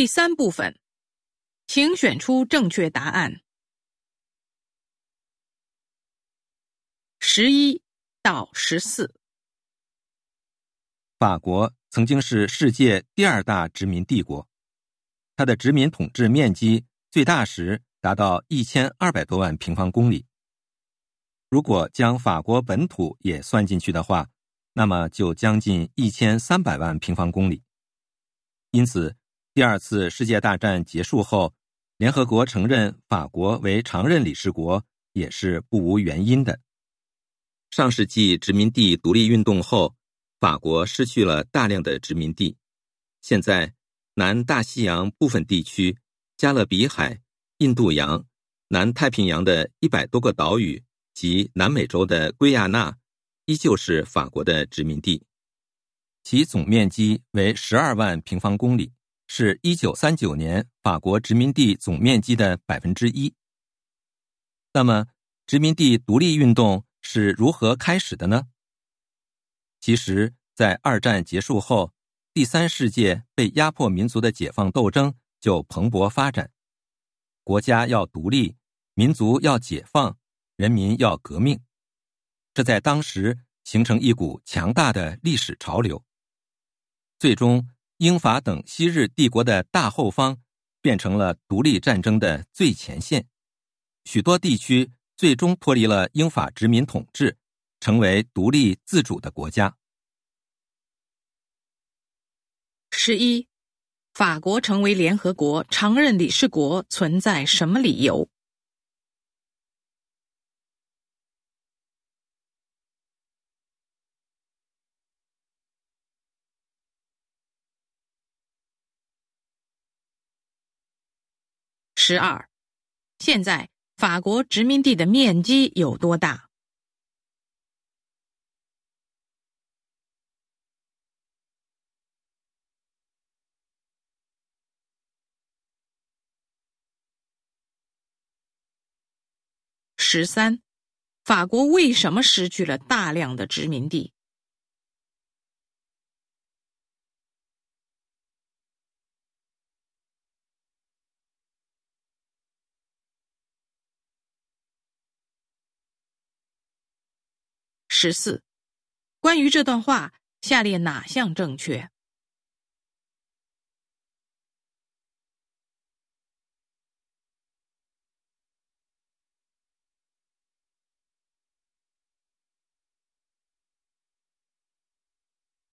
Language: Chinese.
第三部分，请选出正确答案。十一到十四，法国曾经是世界第二大殖民帝国，它的殖民统治面积最大时达到一千二百多万平方公里。如果将法国本土也算进去的话，那么就将近一千三百万平方公里。因此，第二次世界大战结束后，联合国承认法国为常任理事国也是不无原因的。上世纪殖民地独立运动后，法国失去了大量的殖民地。现在，南大西洋部分地区、加勒比海、印度洋、南太平洋的一百多个岛屿及南美洲的圭亚那。依旧是法国的殖民地，其总面积为十二万平方公里，是一九三九年法国殖民地总面积的百分之一。那么，殖民地独立运动是如何开始的呢？其实，在二战结束后，第三世界被压迫民族的解放斗争就蓬勃发展，国家要独立，民族要解放，人民要革命。这在当时形成一股强大的历史潮流。最终，英法等昔日帝国的大后方变成了独立战争的最前线，许多地区最终脱离了英法殖民统治，成为独立自主的国家。十一，法国成为联合国常任理事国存在什么理由？十二，现在法国殖民地的面积有多大？十三，法国为什么失去了大量的殖民地？十四，关于这段话，下列哪项正确？